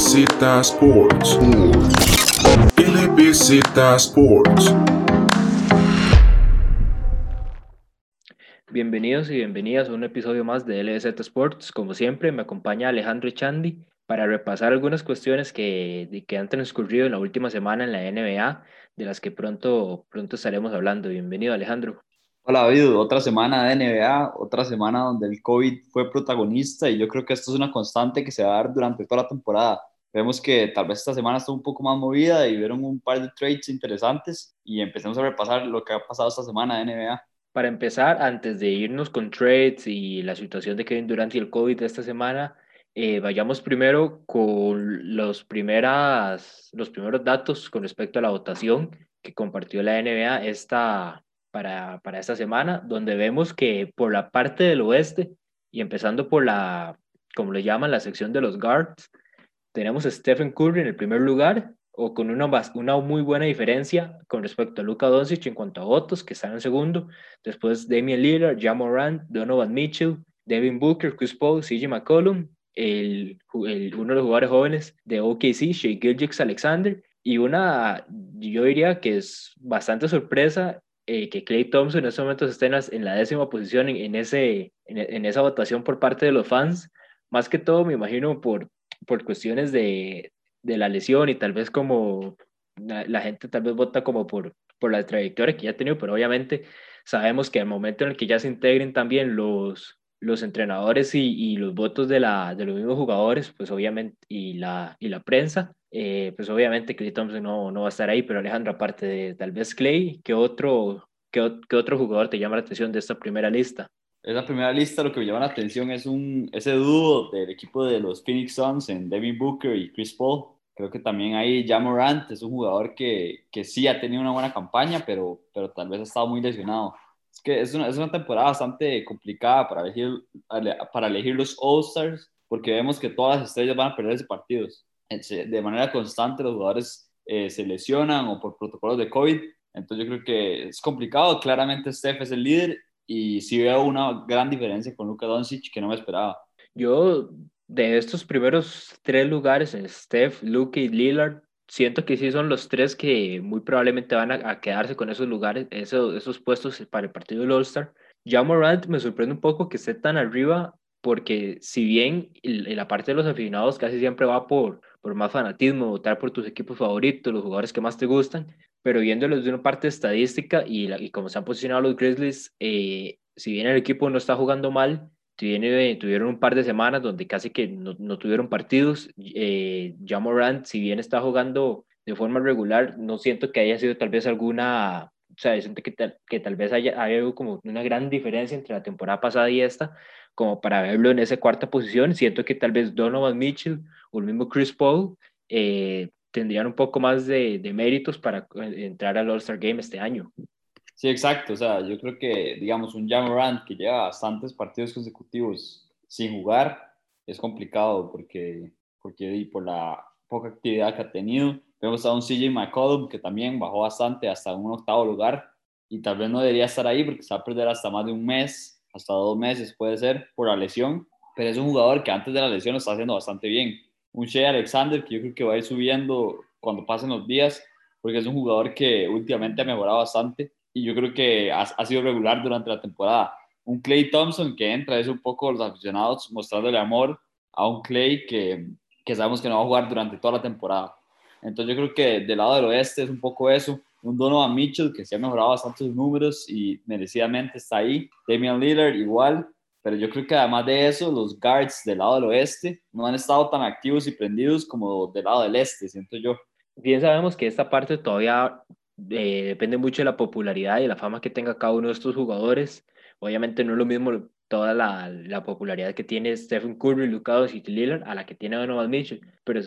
LBZ Sports. LBZ Sports. Bienvenidos y bienvenidas a un episodio más de LBZ Sports. Como siempre, me acompaña Alejandro Chandi para repasar algunas cuestiones que, que han transcurrido en la última semana en la NBA, de las que pronto, pronto estaremos hablando. Bienvenido, Alejandro. Hola David, otra semana de NBA, otra semana donde el COVID fue protagonista y yo creo que esto es una constante que se va a dar durante toda la temporada. Vemos que tal vez esta semana está un poco más movida y vieron un par de trades interesantes y empecemos a repasar lo que ha pasado esta semana de NBA. Para empezar, antes de irnos con trades y la situación de Kevin Durant y el COVID de esta semana, eh, vayamos primero con los, primeras, los primeros datos con respecto a la votación que compartió la NBA esta, para, para esta semana, donde vemos que por la parte del oeste y empezando por la, como le llaman, la sección de los guards, tenemos a Stephen Curry en el primer lugar, o con una, una muy buena diferencia con respecto a Luka Doncic en cuanto a votos, que están en segundo. Después Damian Lillard, Jamorant, Donovan Mitchell, Devin Booker, Chris Paul, CJ McCollum, el, el, uno de los jugadores jóvenes de OKC, Shea Gilgix Alexander, y una, yo diría que es bastante sorpresa eh, que Clay Thompson en estos momentos esté en la, décima posición en, ese, en, esa votación por parte de los fans, más que todo me imagino por, por cuestiones de, de la lesión y tal vez como la, gente tal vez vota como por, por la trayectoria que ya ha tenido, pero obviamente sabemos que al momento en el que ya se integren también los, los entrenadores y, y los votos de, la, de los mismos jugadores, pues obviamente, y la, y la prensa, eh, pues obviamente Clay Thompson no, no va a estar ahí, pero Alejandro, aparte de tal vez Clay, ¿qué otro, qué, otro jugador te llama la atención de esta primera lista? Esa primera lista lo que me llama la atención es un, ese dúo del equipo de los Phoenix Suns en Devin Booker y Chris Paul. Creo que también ahí Jamorant es un jugador que, que sí ha tenido una buena campaña, pero, pero tal vez ha estado muy lesionado. Es que es una, es una temporada bastante complicada para elegir, para elegir los All-Stars, porque vemos que todas las estrellas van a perderse partidos de manera constante los jugadores eh, se lesionan o por protocolos de COVID. Entonces yo creo que es complicado. Claramente Steph es el líder y sí veo una gran diferencia con Luka Doncic que no me esperaba. Yo de estos primeros tres lugares, Steph, Luka y Lillard, siento que sí son los tres que muy probablemente van a, quedarse con esos lugares, esos, esos puestos para el partido del All-Star. Ya Morant me sorprende un poco que esté tan arriba porque si bien en la parte de los aficionados casi siempre va por, por más fanatismo, votar por tus equipos favoritos, los jugadores que más te gustan, pero viéndolos de una parte estadística y, y como se han posicionado los Grizzlies, eh, si bien el equipo no está jugando mal, tiene, tuvieron un par de semanas donde casi que no, no tuvieron partidos. Eh, ya Morant, si bien está jugando de forma regular, no siento que haya sido tal vez alguna, o sea, siento que, tal, que tal vez haya, haya como una gran diferencia entre la temporada pasada y esta, como para verlo en esa cuarta posición. Siento que tal vez Donovan Mitchell o el mismo Chris Paul eh, tendrían un poco más de, méritos para eh, entrar al All-Star Game este año. Sí, exacto. O sea, yo creo que, digamos, un Jamorant que lleva bastantes partidos consecutivos sin jugar es complicado porque, porque por la poca actividad que ha tenido. Vemos a un CJ McCollum que también bajó bastante hasta un octavo lugar y tal vez no debería estar ahí porque se va a perder hasta más de un mes hasta dos meses puede ser por la lesión, pero es un jugador que antes de la lesión lo está haciendo bastante bien. Un Shea Alexander que yo creo que va a ir subiendo cuando pasen los días, porque es un jugador que últimamente ha mejorado bastante y yo creo que ha, ha sido regular durante la temporada. Un Clay Thompson que entra es un poco los aficionados mostrándole amor a un Clay que, que sabemos que no va a jugar durante toda la temporada. Entonces yo creo que del lado del oeste es un poco eso un Donovan Mitchell que se ha mejorado bastante sus números y merecidamente está ahí. Damian Lillard igual, pero yo creo que además de eso, los guards del lado del oeste no han estado tan activos y prendidos como del lado del este, siento yo. Bien sabemos que esta parte todavía eh, depende mucho de la popularidad y la fama que tenga cada uno de estos jugadores. Obviamente no es lo mismo toda la, la popularidad que tiene Stephen Curry, Luka Doncic y Lillard a la que tiene Donovan Mitchell, pero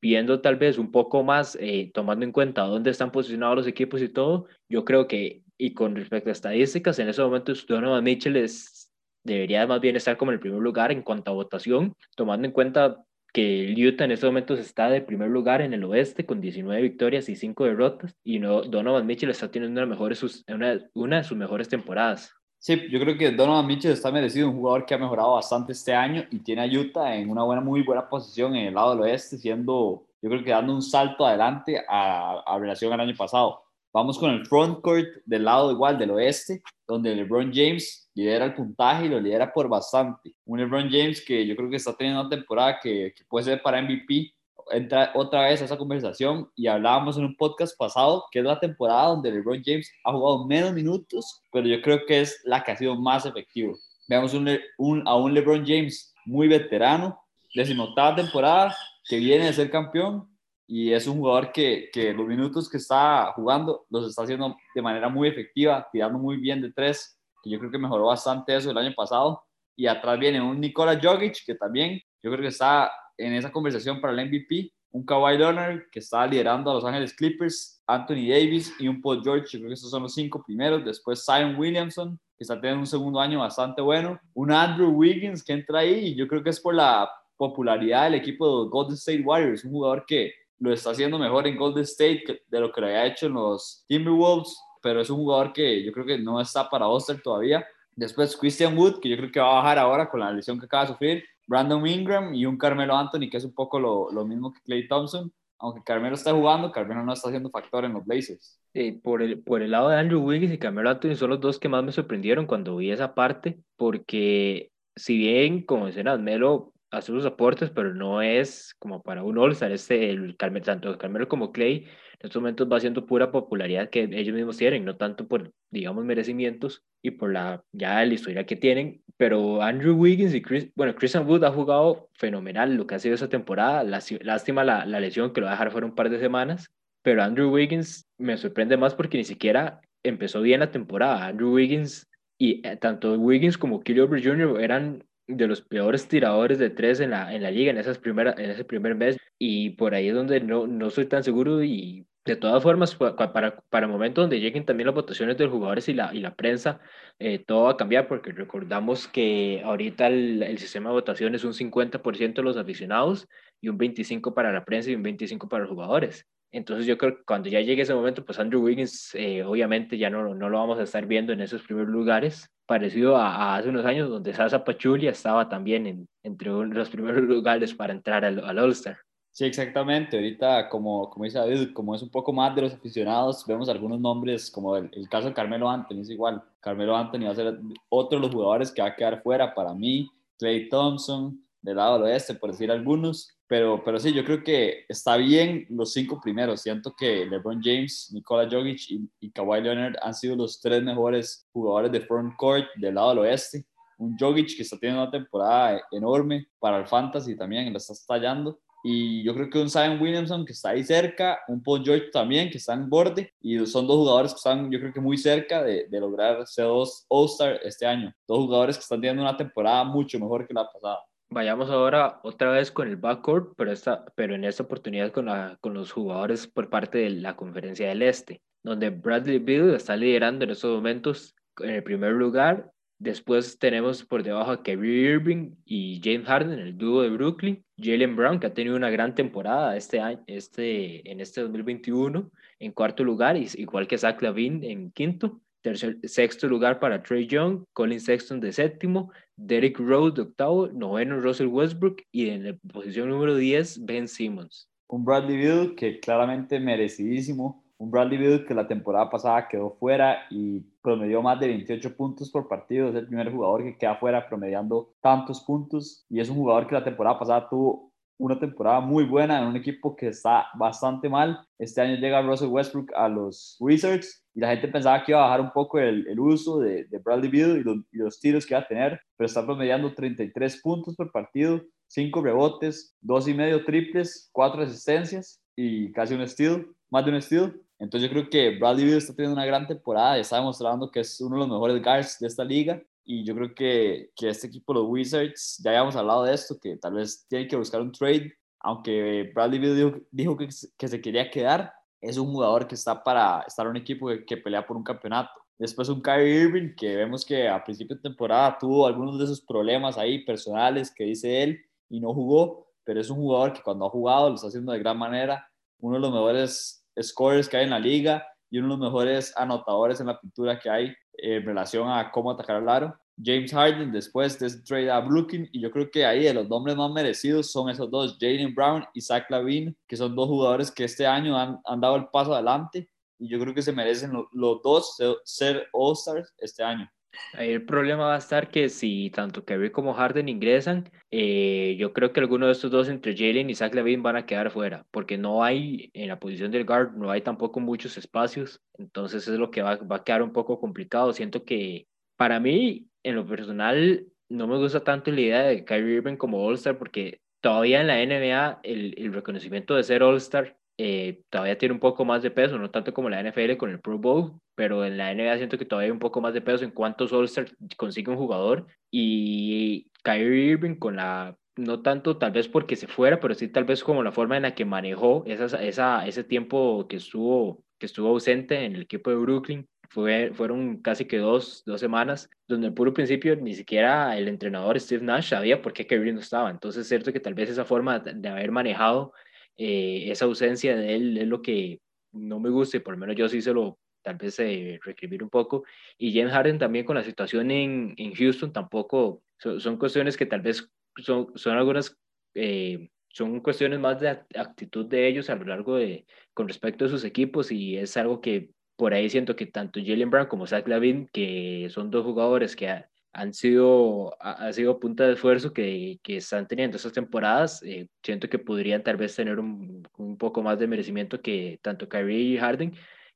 viendo tal vez un poco más, eh, tomando en cuenta dónde están posicionados los equipos y todo, yo creo que, y con respecto a estadísticas, en ese momento Donovan Mitchell es, debería más bien estar como en el primer lugar en cuanto a votación, tomando en cuenta que el Utah en estos momentos está de primer lugar en el oeste con 19 victorias y 5 derrotas y no, Donovan Mitchell está teniendo una, mejores, una, una de sus mejores temporadas. Sí, yo creo que Donovan Mitchell está merecido, un jugador que ha mejorado bastante este año y tiene a Utah en una buena, muy buena posición en el lado del oeste, siendo, yo creo que dando un salto adelante a, a relación al año pasado. Vamos con el frontcourt del lado igual del oeste, donde LeBron James lidera el puntaje y lo lidera por bastante. Un LeBron James que yo creo que está teniendo una temporada que, que puede ser para MVP. Entra otra vez a esa conversación y hablábamos en un podcast pasado que es la temporada donde LeBron James ha jugado menos minutos, pero yo creo que es la que ha sido más efectivo. Veamos un, un, a un LeBron James muy veterano, decimoctava temporada, que viene de ser campeón y es un jugador que, que, los minutos que está jugando los está haciendo de manera muy efectiva, tirando muy bien de tres, que yo creo que mejoró bastante eso el año pasado. Y atrás viene un Nikola Jokic, que también yo creo que está en esa conversación para el MVP, un Kawhi Leonard, que está liderando a Los Ángeles Clippers, Anthony Davis y un Paul George, yo creo que esos son los cinco primeros. Después Zion Williamson, que está teniendo un segundo año bastante bueno. Un Andrew Wiggins que entra ahí, y yo creo que es por la popularidad del equipo de Golden State Warriors, un jugador que lo está haciendo mejor en Golden State de lo que lo había hecho en los Timberwolves, pero es un jugador que yo creo que no está para Oster todavía. Después Christian Wood, que yo creo que va a bajar ahora con la lesión que acaba de sufrir. Brandon Ingram y un Carmelo Anthony, que es un poco lo, lo mismo que Clay Thompson. Aunque Carmelo está jugando, Carmelo no está haciendo factor en los Blazers. por, el, por el lado de Andrew Wiggins y Carmelo Anthony son los dos que más me sorprendieron cuando vi esa parte, porque si bien, como mencionas, Melo hace sus aportes, pero no es como para un All-Star. Este, el tanto Carmelo como Clay en estos momentos va siendo pura popularidad que ellos mismos tienen, no tanto por, digamos, merecimientos y por la ya la historia que tienen. Pero Andrew Wiggins y Chris, bueno, Christian Wood ha jugado fenomenal lo que ha sido esa temporada. Lástima la, la lesión que lo va a dejar fuera un par de semanas. Pero Andrew Wiggins me sorprende más porque ni siquiera empezó bien la temporada. Andrew Wiggins y eh, tanto Wiggins como Kelly Jr. eran de los peores tiradores de tres en la, en la liga en, esas primeras en ese primer mes y por ahí es donde no, no soy tan seguro y de todas formas para, para el momento donde lleguen también las votaciones de los jugadores y la, y la prensa eh, todo va a cambiar porque recordamos que ahorita el, el sistema de votación es un 50% de los aficionados y un 25% para la prensa y un 25% para los jugadores. Entonces yo creo que cuando ya llegue ese momento, pues Andrew Wiggins eh, obviamente ya no, no lo vamos a estar viendo en esos primeros lugares, parecido a, hace unos años donde Sasa Pachulia estaba también en, entre los primeros lugares para entrar al, al All-Star. Sí, exactamente. Ahorita, como, como dice David, como es un poco más de los aficionados, vemos algunos nombres, como el, el caso de Carmelo Anthony, es igual. Carmelo Anthony va a ser otro de los jugadores que va a quedar fuera para mí. Clay Thompson, del lado del oeste, por decir algunos. Pero, pero sí, yo creo que está bien los cinco primeros. Siento que LeBron James, Nikola Jokic y, y Kawhi Leonard han sido los tres mejores jugadores de front court del lado del oeste. Un Jokic que está teniendo una temporada enorme para el fantasy también, lo está estallando. Y yo creo que un Zion Williamson que está ahí cerca, un Paul George también que está en borde. Y son dos jugadores que están, yo creo que muy cerca de, de lograr ser dos All-Star este año. Dos jugadores que están teniendo una temporada mucho mejor que la pasada. Vayamos ahora otra vez con el backcourt, pero, esta, pero en esta oportunidad con, la, con los jugadores por parte de la Conferencia del Este, donde Bradley Beal está liderando en estos momentos en el primer lugar. Después tenemos por debajo a Kevin Irving y James Harden, el dúo de Brooklyn. Jalen Brown, que ha tenido una gran temporada este año, este, en este 2021, en cuarto lugar, igual que Zach Lavin en quinto. Tercer, sexto lugar para Trey Young, Colin Sexton de séptimo, Derek Rose de octavo, noveno Russell Westbrook y en la posición número 10 Ben Simmons. Un Bradley Beal que claramente merecidísimo, un Bradley Beal que la temporada pasada quedó fuera y promedió más de 28 puntos por partido, es el primer jugador que queda fuera promediando tantos puntos y es un jugador que la temporada pasada tuvo una temporada muy buena en un equipo que está bastante mal. Este año llega Russell Westbrook a los Wizards y la gente pensaba que iba a bajar un poco el, el uso de, de, Bradley Beal y los, y los, tiros que iba a tener, pero está promediando 33 puntos por partido, 5 rebotes, 2 y medio triples, 4 asistencias y casi un steal, más de un steal. Entonces yo creo que Bradley Beal está teniendo una gran temporada y está demostrando que es uno de los mejores guards de esta liga y yo creo que, que este equipo, los Wizards, ya habíamos hablado de esto, que tal vez tiene que buscar un trade, aunque Bradley Beal dijo, dijo que, que, se quería quedar, es un jugador que está para estar en un equipo que, que, pelea por un campeonato. Después un Kyrie Irving, que vemos que a principio de temporada tuvo algunos de esos problemas ahí personales que dice él y no jugó, pero es un jugador que cuando ha jugado lo está haciendo de gran manera, uno de los mejores scorers que hay en la liga, y uno de los mejores anotadores en la pintura que hay en relación a cómo atacar al aro. James Harden después de ese trade a Brooklyn y yo creo que ahí de los nombres más merecidos son esos dos, Jalen Brown y Zach Lavine, que son dos jugadores que este año han, dado el paso adelante y yo creo que se merecen los dos ser All-Stars este año. El problema va a estar que si tanto Kerry como Harden ingresan, eh, yo creo que alguno de estos dos, entre Jalen y Zach Lavine, van a quedar fuera, porque no hay en la posición del guard, no hay tampoco muchos espacios, entonces es lo que va, va a quedar un poco complicado. Siento que para mí, en lo personal, no me gusta tanto la idea de Kyrie Irving como All-Star, porque todavía en la NBA el, el reconocimiento de ser All-Star eh, todavía tiene un poco más de peso, no tanto como la NFL con el Pro Bowl, pero en la NBA siento que todavía hay un poco más de peso en cuántos All-Star consigue un jugador y Kyrie Irving con la, no tanto tal vez porque se fuera, pero sí tal vez como la forma en la que manejó esa, esa, ese tiempo que estuvo, que estuvo ausente en el equipo de Brooklyn. Fue, fueron casi que dos, dos semanas donde al puro principio ni siquiera el entrenador Steve Nash sabía por qué Kyrie no estaba. Entonces es cierto que tal vez esa forma de haber manejado eh, esa ausencia de él es lo que no me gusta y por lo menos yo sí se lo tal vez eh, reescribir un poco. Y James Harden también con la situación en, en Houston tampoco, son, cuestiones que tal vez son, son algunas, eh, son cuestiones más de actitud de ellos a lo largo de, con respecto a sus equipos y es algo que por ahí siento que tanto Jalen Brown como Zach Lavin, que son dos jugadores que han sido, ha, sido punta de esfuerzo que, que están teniendo estas temporadas. Eh, siento que podrían tal vez tener un, un, poco más de merecimiento que tanto Kyrie y Harden,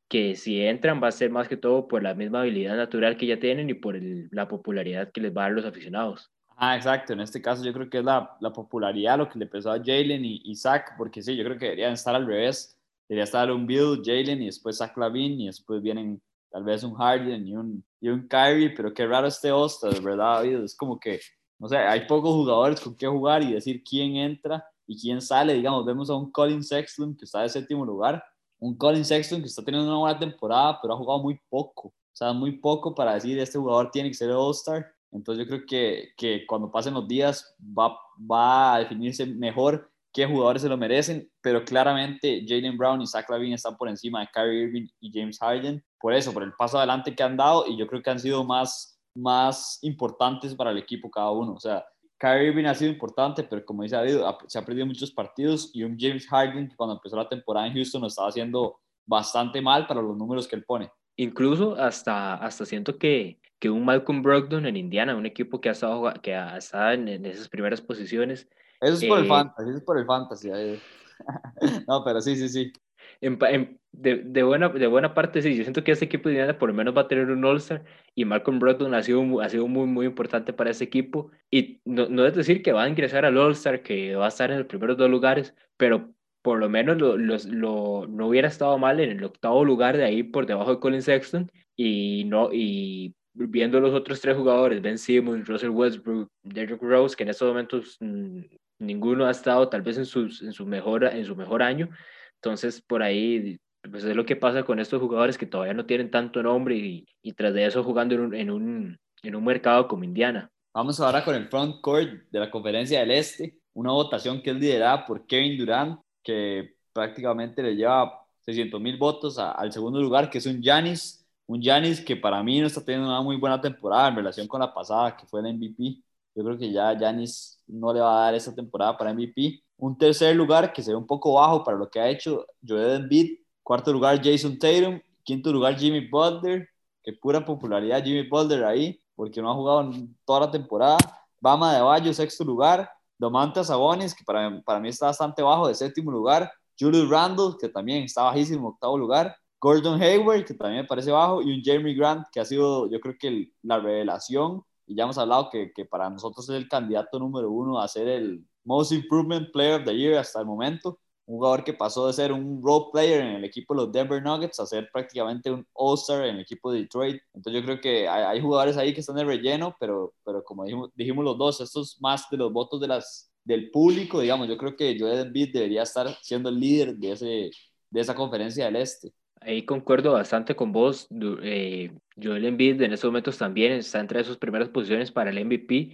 que si entran va a ser más que todo por la misma habilidad natural que ya tienen y por la popularidad que les va a dar los aficionados. Ah, exacto. En este caso yo creo que es la, la popularidad lo que le pesó a Jalen y, y Zach, porque sí, yo creo que deberían estar al revés. Debería estar un Bill, Jalen y después Zach Lavin y después vienen tal vez un Harden y un, y un Kyrie, pero qué raro este Osta, de verdad, David. Es como que, no sé, hay pocos jugadores con qué jugar y decir quién entra y quién sale. Digamos, vemos a un Colin Sexton que está de séptimo lugar, un Colin Sexton que está teniendo una buena temporada, pero ha jugado muy poco. O sea, muy poco para decir este jugador tiene que ser All-Star. Entonces yo creo que, que cuando pasen los días va, va a definirse mejor qué jugadores se lo merecen, pero claramente Jalen Brown y Zach Lavin están por encima de Kyrie Irving y James Harden, por eso, por el paso adelante que han dado y yo creo que han sido más, más importantes para el equipo cada uno. O sea, Kyrie Irving ha sido importante, pero como dice David, se ha perdido muchos partidos y un James Harden cuando empezó la temporada en Houston lo estaba haciendo bastante mal para los números que él pone. Incluso hasta, hasta siento que, que un Malcolm Brogdon en Indiana, un equipo que ha estado, que ha estado en esas primeras posiciones, eso es por el eh, fantasy, eso es por el fantasy. no, pero sí, sí, sí. de, de, buena, de buena parte, sí. Yo siento que ese equipo de Indiana por lo menos va a tener un All-Star y Malcolm Brogdon ha sido, ha sido muy, muy importante para ese equipo. Y no, no es decir que va a ingresar al All-Star, que va a estar en los primeros dos lugares, pero por lo menos lo, lo, no hubiera estado mal en el octavo lugar de ahí por debajo de Colin Sexton y no y viendo los otros tres jugadores Ben Simmons, Russell Westbrook, Derrick Rose que en estos momentos mm, ninguno ha estado tal vez en, sus, en, su mejor, en su mejor año. Entonces, por ahí, pues es lo que pasa con estos jugadores que todavía no tienen tanto nombre y, tras de eso jugando en un, en, un, en un mercado como Indiana. Vamos ahora con el front court de la Conferencia del Este, una votación que es liderada por Kevin Durant, que prácticamente le lleva 600 mil votos al segundo lugar, que es un Giannis, un Giannis que para mí no está teniendo una muy buena temporada en relación con la pasada, que fue el MVP. Yo creo que ya Giannis no le va a dar esta temporada para MVP. Un tercer lugar que se ve un poco bajo para lo que ha hecho Joel Embiid. Cuarto lugar Jason Tatum. Quinto lugar Jimmy Butler. Que pura popularidad Jimmy Butler ahí, porque no ha jugado toda la temporada. Bama de Bayo, sexto lugar. Domantas Sabonis, que para, para mí está bastante bajo, de séptimo lugar. Julius Randle, que también está bajísimo, octavo lugar. Gordon Hayward, que también me parece bajo. Y un Jeremy Grant, que ha sido, yo creo que la revelación y ya hemos hablado que, que, para nosotros es el candidato número uno a ser el Most Improvement Player of the Year hasta el momento. Un jugador que pasó de ser un role player en el equipo de los Denver Nuggets a ser prácticamente un All-Star en el equipo de Detroit. Entonces yo creo que hay, hay, jugadores ahí que están de relleno, pero, pero como dijimos, dijimos los dos, estos más de los votos de las, del público, digamos, yo creo que Joel Embiid debería estar siendo el líder de, ese, de esa conferencia del Este ahí concuerdo bastante con vos. Eh, Joel Embiid en estos momentos también está entre sus primeras posiciones para el MVP.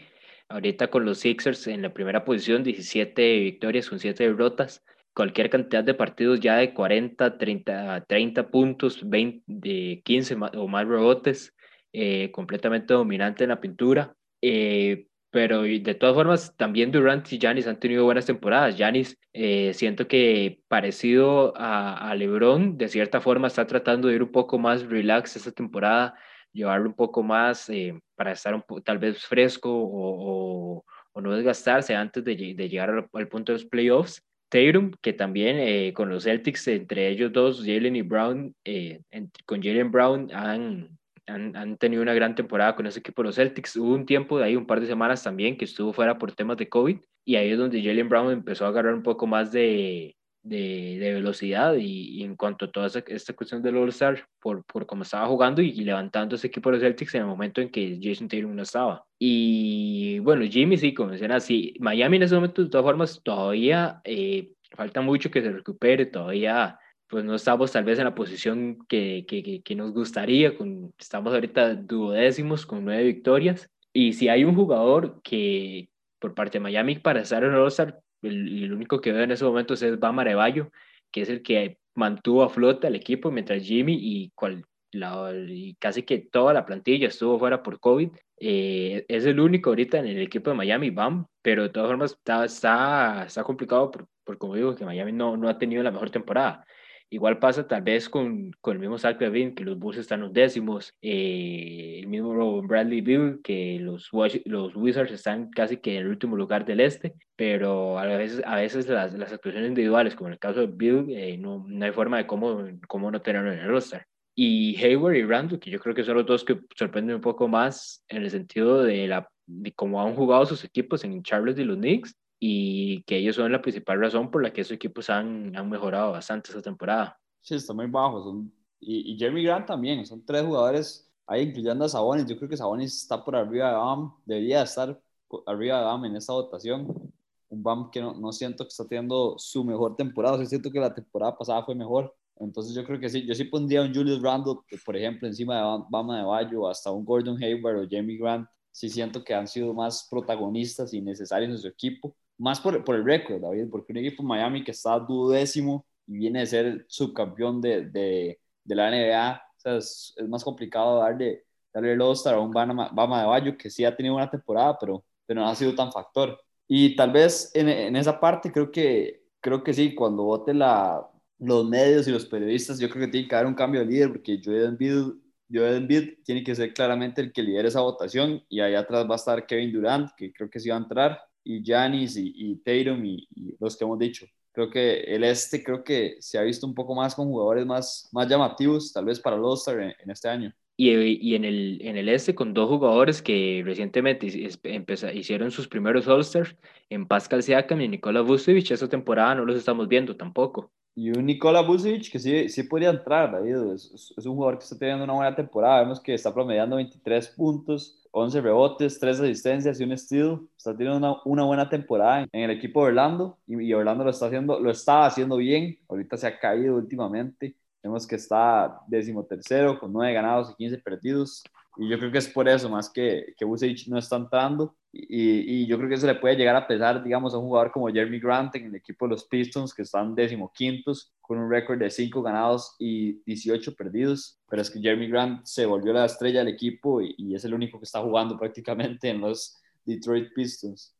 Ahorita con los Sixers en la primera posición, 17 victorias con 7 derrotas. cualquier cantidad de partidos ya de 40, 30, 30 puntos, 20, de 15 o más rebotes, eh, completamente dominante en la pintura. Eh, pero de todas formas, también Durant y Giannis han tenido buenas temporadas. Giannis, eh, siento que parecido a, a, LeBron, de cierta forma está tratando de ir un poco más relax esta temporada, llevarlo un poco más para estar un tal vez fresco o, o, no desgastarse antes de, de llegar al, al, punto de los playoffs. Tatum, que también eh, con los Celtics, entre ellos dos, Jalen y Brown, eh, con Jalen Brown han, han, han, tenido una gran temporada con ese equipo los Celtics. Hubo un tiempo de ahí, un par de semanas también, que estuvo fuera por temas de COVID, y ahí es donde Jalen Brown empezó a agarrar un poco más de, de, de velocidad y, y, en cuanto a toda esta, esta cuestión del All-Star, por, por cómo estaba jugando y, levantando ese equipo los Celtics en el momento en que Jason Tatum no estaba. Y bueno, Jimmy sí, como decían así, Miami en ese momento de todas formas todavía eh, falta mucho que se recupere, todavía pues no estamos tal vez en la posición que, que, que nos gustaría, con, estamos ahorita duodécimos con nueve victorias. Y si hay un jugador que por parte de Miami para estar en All-Star, el, el, único que veo en ese momento es Bama Arevallo, que es el que mantuvo a flote al equipo mientras Jimmy y, cual, la, y casi que toda la plantilla estuvo fuera por COVID. Eh, es el único ahorita en el equipo de Miami, Bam, pero de todas formas está, está, está complicado por, por, como digo, que Miami no, no ha tenido la mejor temporada. Igual pasa tal vez con, con el mismo Zach Levine, que los Bulls están los décimos, eh, el mismo Bradley Bill, que los, los Wizards están casi que en el último lugar del este, pero a veces, a veces las, las actuaciones individuales, como en el caso de Bill, eh, no, no, hay forma de cómo, cómo no tenerlo en el roster. Y Hayward y Randall, que yo creo que son los dos que sorprenden un poco más en el sentido de, la, de cómo han jugado sus equipos en Charlotte y los Knicks, y que ellos son la principal razón por la que esos equipos han, han mejorado bastante esta temporada. Sí, está muy bajo. Son, y, y, Jeremy Grant también, son tres jugadores ahí, incluyendo a Sabonis. Yo creo que Sabonis está por arriba de Bam, debería estar arriba de Bam en esta votación. Un Bam que no, no siento que está teniendo su mejor temporada, o sea, siento que la temporada pasada fue mejor. Entonces yo creo que sí, yo sí pondría un Julius Randle, por ejemplo, encima de Bama de Bayo, hasta un Gordon Hayward o Jeremy Grant. Sí siento que han sido más protagonistas y necesarios en su equipo más por, por el récord, David, porque un equipo Miami que está duodécimo y viene de ser subcampeón de, de, de la NBA, o sea, es, es, más complicado darle, darle el All-Star a un Bama, Bama de Bayo que sí ha tenido una temporada, pero, pero no ha sido tan factor. Y tal vez en, en esa parte creo que, creo que sí, cuando vote la, los medios y los periodistas, yo creo que tiene que haber un cambio de líder, porque Joel Embiid, Joel Embiid tiene que ser claramente el que lidere esa votación, y ahí atrás va a estar Kevin Durant, que creo que sí va a entrar, y Giannis y, y Tatum y, y, los que hemos dicho. Creo que el este creo que se ha visto un poco más con jugadores más, más llamativos, tal vez para el All-Star en, en, este año. Y, y, en, el, en el este con dos jugadores que recientemente hicieron sus primeros All-Stars, en Pascal Siakam y Nikola Vucevic, esta temporada no los estamos viendo tampoco. Y un Nikola Vucevic que sí, sí podría entrar, David. Es, es, un jugador que está teniendo una buena temporada. Vemos que está promediando 23 puntos, 11 rebotes, 3 asistencias y un steal. Está teniendo una, una buena temporada en el equipo de Orlando y, y, Orlando lo está haciendo, lo estaba haciendo bien. Ahorita se ha caído últimamente. Vemos que está decimotercero con 9 ganados y 15 perdidos. Y yo creo que es por eso, más que, que Vucevic no está entrando. Y, y, yo creo que eso le puede llegar a pesar, digamos, a un jugador como Jeremy Grant en el equipo de los Pistons, que están decimoquintos, con un récord de 5 ganados y 18 perdidos. Pero es que Jeremy Grant se volvió la estrella del equipo y, y es el único que está jugando prácticamente en los Detroit Pistons.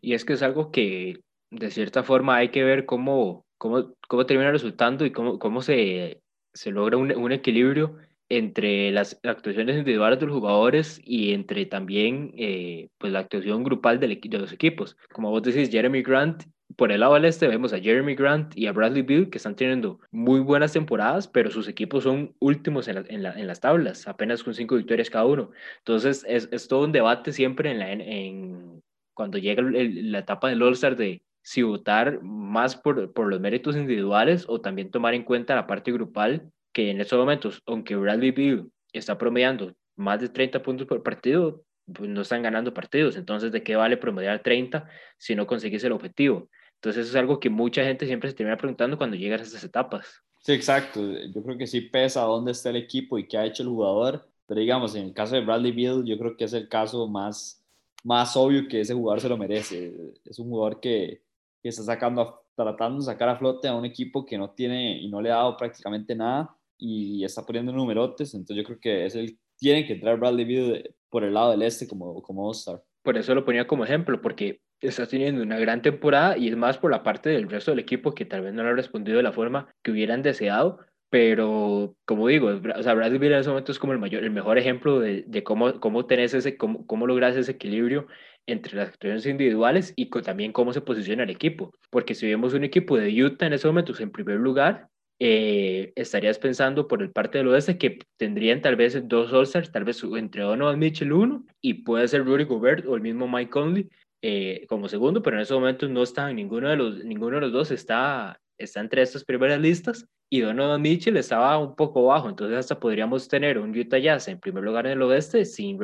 Y es que es algo que, de cierta forma, hay que ver cómo, cómo, cómo termina resultando y cómo, cómo se, se logra un, un equilibrio entre las actuaciones individuales de los jugadores y entre también eh, pues la actuación grupal de los equipos. Como vos decís, Jeremy Grant, por el lado del este vemos a Jeremy Grant y a Bradley Bill que están teniendo muy buenas temporadas, pero sus equipos son últimos en, en, la, en las tablas, apenas con cinco victorias cada uno. Entonces es, es todo un debate siempre en, la, en, cuando llega la etapa del All-Star de si votar más por, por los méritos individuales o también tomar en cuenta la parte grupal que en estos momentos, aunque Bradley Beal está promediando más de 30 puntos por partido, pues no están ganando partidos. Entonces, ¿de qué vale promediar 30 si no consigues el objetivo? Entonces, eso es algo que mucha gente siempre se termina preguntando cuando llegas a estas etapas. Sí, exacto. Yo creo que sí pesa dónde está el equipo y qué ha hecho el jugador. Pero digamos, en el caso de Bradley Beal, yo creo que es el caso más, más obvio que ese jugador se lo merece. Es un jugador que, que está sacando tratando de sacar a flote a un equipo que no tiene y no le ha dado prácticamente nada y está poniendo numerotes. Entonces yo creo que es el, tiene que entrar Bradley Beal por el lado del este como, como All-Star. Por eso lo ponía como ejemplo, porque está teniendo una gran temporada y es más por la parte del resto del equipo que tal vez no le ha respondido de la forma que hubieran deseado, pero como digo, o sea, Bradley Beal en ese momento es como el, mayor, el mejor ejemplo de, de cómo, cómo tenés ese, cómo, cómo logras ese equilibrio entre las actuaciones individuales y también cómo se posiciona el equipo. Porque si vemos un equipo de Utah en ese momento en primer lugar, eh, estarías pensando por el parte del oeste que tendrían tal vez dos All-Stars, tal vez entre Donovan Mitchell uno y puede ser Rudy Gobert o el mismo Mike Conley eh, como segundo, pero en ese momento no está ninguno de los, ninguno de los dos está, está entre estas primeras listas y Donovan Mitchell estaba un poco bajo, entonces hasta podríamos tener un Utah Jazz en primer lugar en el oeste sin,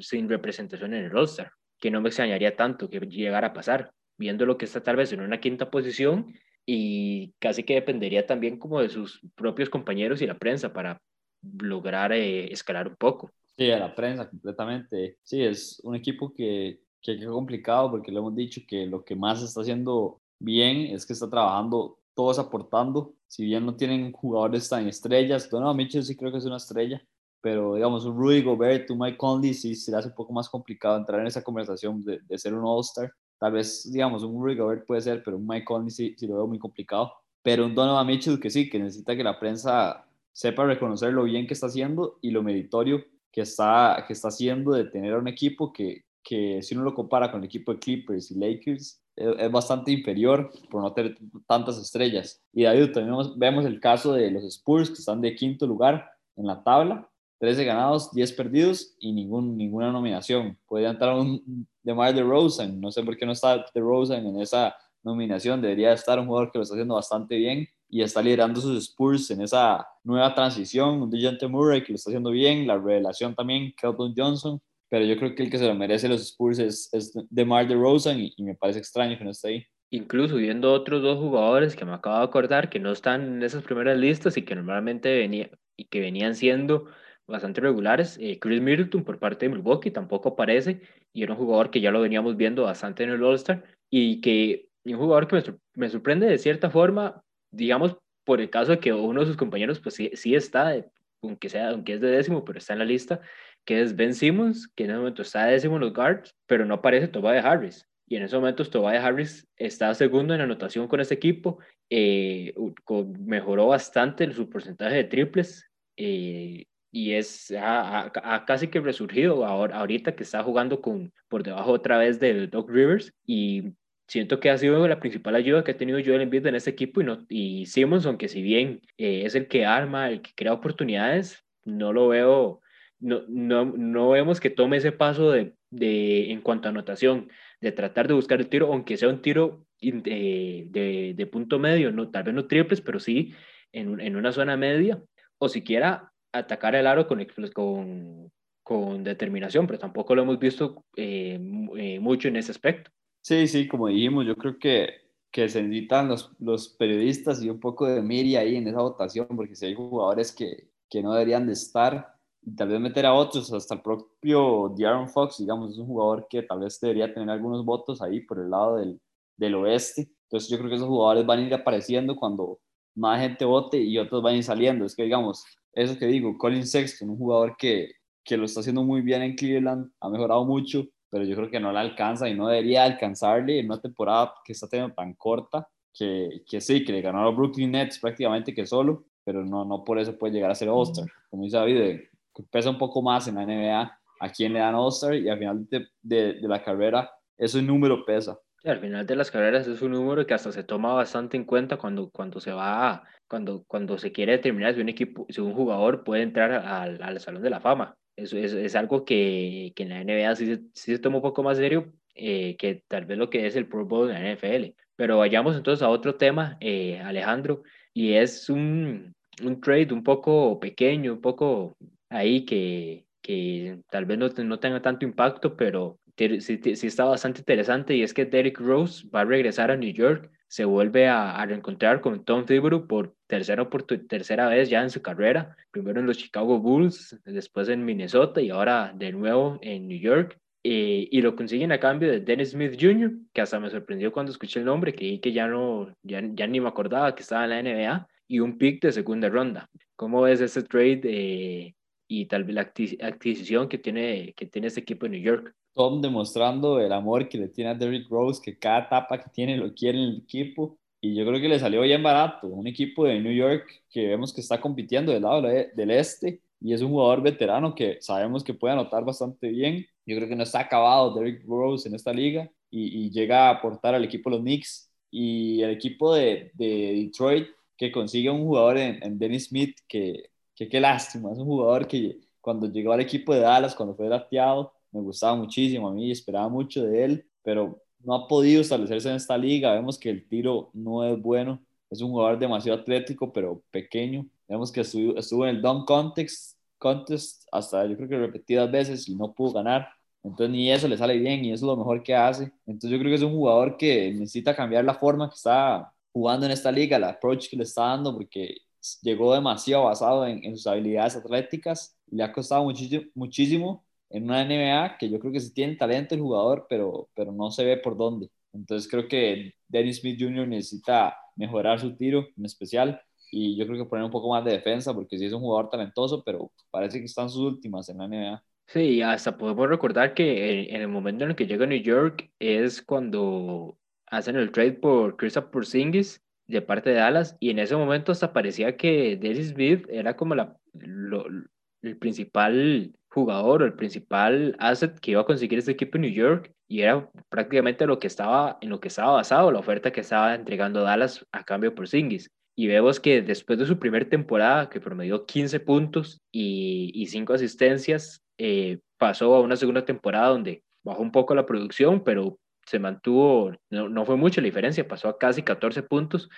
sin representación en el All-Star, que no me extrañaría tanto que llegara a pasar, viendo lo que está tal vez en una quinta posición y casi que dependería también como de sus propios compañeros y la prensa para lograr eh, escalar un poco. Sí, a la prensa completamente. Sí, es un equipo que, que es complicado porque le hemos dicho que lo que más está haciendo bien es que está trabajando todos aportando. Si bien no tienen jugadores tan estrellas, Donovan Mitchell sí creo que es una estrella, pero digamos un Rudy Gobert, un Mike Conley sí se le hace un poco más complicado entrar en esa conversación de, de ser un All-Star. Tal vez, digamos, un Rudy Gobert puede ser, pero un Mike Conley sí, sí, lo veo muy complicado. Pero un Donovan Mitchell que sí, que necesita que la prensa sepa reconocer lo bien que está haciendo y lo meritorio que está, que está haciendo de tener a un equipo que, que si uno lo compara con el equipo de Clippers y Lakers, es, bastante inferior por no tener tantas estrellas. Y David, también vemos el caso de los Spurs, que están de quinto lugar en la tabla, 13 ganados, 10 perdidos y ningún, ninguna nominación. Podría entrar un DeMar DeRozan, no sé por qué no está DeRozan en esa nominación, debería estar un jugador que lo está haciendo bastante bien y está liderando sus Spurs en esa nueva transición, un DeJounte Murray que lo está haciendo bien, la revelación también, Kelton Johnson, pero yo creo que el que se lo merece los Spurs es, es DeMar DeRozan y, y me parece extraño que no esté ahí. Incluso viendo otros dos jugadores que me acabo de acordar que no están en esas primeras listas y que normalmente venía, y que venían siendo bastante regulares. Eh, Chris Middleton por parte de Milwaukee tampoco aparece y era un jugador que ya lo veníamos viendo bastante en el All-Star y que un jugador que me, sorprende de cierta forma, digamos, por el caso de que uno de sus compañeros pues sí, sí está, aunque, sea, aunque es de décimo, pero está en la lista, que es Ben Simmons, que en ese momento está de décimo en los guards, pero no aparece Tobias Harris. Y en esos momentos Tobias Harris está segundo en anotación con este equipo, eh, mejoró bastante su porcentaje de triples, eh, y es ha, casi que resurgido ahora, ahorita que está jugando con, por debajo otra vez de Doc Rivers y siento que ha sido la principal ayuda que ha tenido Joel Embiid en este equipo y, no, y Simmons, aunque si bien eh, es el que arma, el que crea oportunidades, no lo veo, no, no, no vemos que tome ese paso de, de, en cuanto a anotación, de tratar de buscar el tiro, aunque sea un tiro de, de, de punto medio, no, tal vez no triples, pero sí en, en una zona media, o siquiera atacar el aro con, con, con determinación, pero tampoco lo hemos visto eh, eh, mucho en ese aspecto. Sí, sí, como dijimos, yo creo que, que se necesitan los, los periodistas y un poco de miri ahí en esa votación, porque si hay jugadores que, que no deberían de estar, y tal vez meter a otros, hasta el propio De'Aaron Fox, digamos, es un jugador que tal vez debería tener algunos votos ahí por el lado del, del oeste. Entonces yo creo que esos jugadores van a ir apareciendo cuando más gente vote y otros van a ir saliendo. Es que, digamos, eso que digo, Colin Sexton, un jugador que, que lo está haciendo muy bien en Cleveland, ha mejorado mucho, pero yo creo que no le alcanza y no debería alcanzarle en una temporada que está teniendo tan corta, que, que sí, que le ganó a los Brooklyn Nets prácticamente que solo, pero no, no por eso puede llegar a ser All-Star. Como dice David, pesa un poco más en la NBA a quién le dan All-Star y al final de, de, de la carrera ese número pesa al final de las carreras es un número que hasta se toma bastante en cuenta cuando, cuando se va, cuando, cuando se quiere determinar si un equipo, si un jugador puede entrar al, al Salón de la Fama. Eso es, es algo que, que, en la NBA sí, sí, se toma un poco más serio eh, que tal vez lo que es el Pro Bowl en la NFL. Pero vayamos entonces a otro tema, eh, Alejandro, y es un, un trade un poco pequeño, un poco ahí que, que tal vez no, no tenga tanto impacto, pero sí, está bastante interesante y es que Derrick Rose va a regresar a New York, se vuelve a, reencontrar con Tom Thibodeau por tercera, tercera vez ya en su carrera, primero en los Chicago Bulls, después en Minnesota y ahora de nuevo en New York. eh, y lo consiguen a cambio de Dennis Smith Jr., que hasta me sorprendió cuando escuché el nombre, que que ya no, ya, ya ni me acordaba que estaba en la NBA, y un pick de segunda ronda. ¿Cómo ves ese trade eh, y tal vez la adquisición que tiene, que tiene este equipo de New York? Tom demostrando el amor que le tiene a Derrick Rose, que cada etapa que tiene lo quiere en el equipo. Y yo creo que le salió bien barato. Un equipo de New York que vemos que está compitiendo del lado del este y es un jugador veterano que sabemos que puede anotar bastante bien. Yo creo que no está acabado Derrick Rose en esta liga y, llega a aportar al equipo de los Knicks y el equipo de, de Detroit que consigue un jugador en, en Dennis Smith que, que qué lástima, es un jugador que cuando llegó al equipo de Dallas, cuando fue drafteado, me gustaba muchísimo a mí, esperaba mucho de él, pero no ha podido establecerse en esta liga, vemos que el tiro no es bueno, es un jugador demasiado atlético, pero pequeño, vemos que estuvo, estuvo en el dunk contest, contest hasta yo creo que repetidas veces y no pudo ganar, entonces ni eso le sale bien y eso es lo mejor que hace, entonces yo creo que es un jugador que necesita cambiar la forma que está jugando en esta liga, el approach que le está dando, porque llegó demasiado basado en, sus habilidades atléticas le ha costado muchísimo, muchísimo en una NBA que yo creo que sí tiene talento el jugador, pero, pero no se ve por dónde. Entonces creo que Dennis Smith Jr. necesita mejorar su tiro en especial y yo creo que poner un poco más de defensa porque sí es un jugador talentoso, pero parece que están sus últimas en la NBA. Sí, hasta podemos recordar que en el momento en el que llega a New York es cuando hacen el trade por Kristaps Porzingis de parte de Dallas y en ese momento hasta parecía que Dennis Smith era como la, el principal jugador o el principal asset que iba a conseguir este equipo en New York y era prácticamente lo que estaba en lo que estaba basado la oferta que estaba entregando Dallas a cambio por Porzingis y vemos que después de su primera temporada que promedió 15 puntos y, y 5 asistencias eh, pasó a una segunda temporada donde bajó un poco la producción pero se mantuvo, no, fue mucho la diferencia, pasó a casi 14 puntos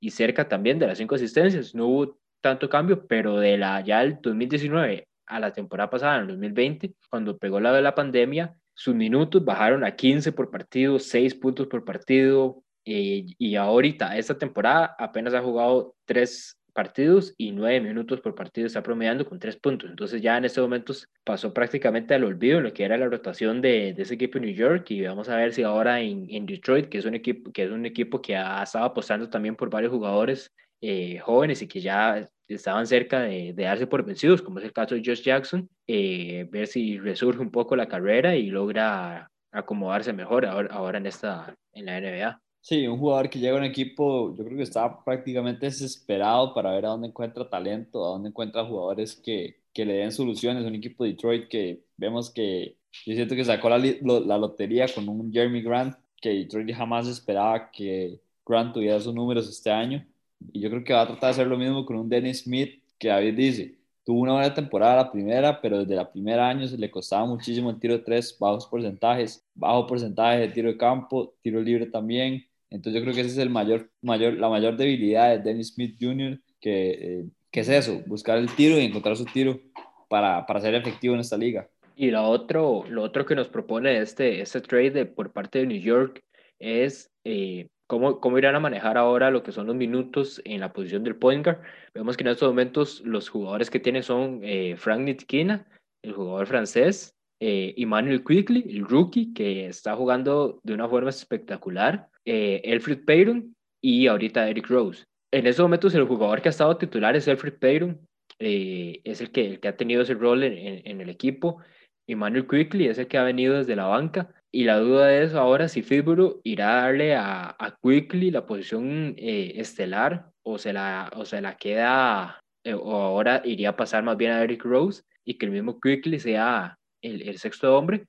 y cerca también de las 5 asistencias. No hubo tanto cambio, pero de la ya el 2019 a la temporada pasada, en el 2020, cuando pegó la de la pandemia, sus minutos bajaron a 15 por partido, 6 puntos por partido, eh, y ahorita, esta temporada, apenas ha jugado 3 partidos y nueve minutos por partido está promediando con tres puntos. Entonces ya en estos momentos pasó prácticamente al olvido en lo que era la rotación de, de ese equipo en New York y vamos a ver si ahora en, Detroit, que es un equipo que es un equipo que ha estado apostando también por varios jugadores eh, jóvenes y que ya estaban cerca de, de, darse por vencidos, como es el caso de Josh Jackson, eh, ver si resurge un poco la carrera y logra acomodarse mejor ahora, ahora en esta en la NBA. Sí, un jugador que llega a un equipo, yo creo que está prácticamente desesperado para ver a dónde encuentra talento, a dónde encuentra jugadores que, que le den soluciones. Un equipo de Detroit que vemos que yo siento que sacó la, la lotería con un Jeremy Grant, que Detroit jamás esperaba que Grant tuviera sus números este año. Y yo creo que va a tratar de hacer lo mismo con un Dennis Smith, que David dice, tuvo una buena temporada la primera, pero desde la primera año se le costaba muchísimo el tiro de tres, bajos porcentajes, bajo porcentaje de tiro de campo, tiro libre también. Entonces yo creo que ese es el mayor, mayor, la mayor debilidad de Dennis Smith Jr., que, eh, que es eso, buscar el tiro y encontrar su tiro para, para ser efectivo en esta liga. Y lo otro, lo otro que nos propone este, este trade por parte de New York es eh, cómo, cómo irán a manejar ahora lo que son los minutos en la posición del point guard. Vemos que en estos momentos los jugadores que tiene son eh, Frank Nitkina, el jugador francés, eh, Emmanuel Quickly, el rookie, que está jugando de una forma espectacular, eh, Elfrid Payton y ahorita Eric Rose. En estos momentos el jugador que ha estado titular es Elfrid Payton, eh, es el que, el que ha tenido ese rol en, en, el equipo. Emmanuel Quickly es el que ha venido desde la banca. Y la duda es ahora si Fitbro irá a darle a, a Quickly la posición eh, estelar o se la, o se la queda, o ahora iría a pasar más bien a Eric Rose y que el mismo Quickly sea el, sexto hombre,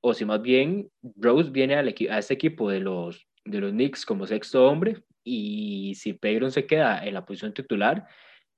o si más bien Rose viene al a este equipo de los, de los Knicks como sexto hombre, y si Pedro se queda en la posición titular,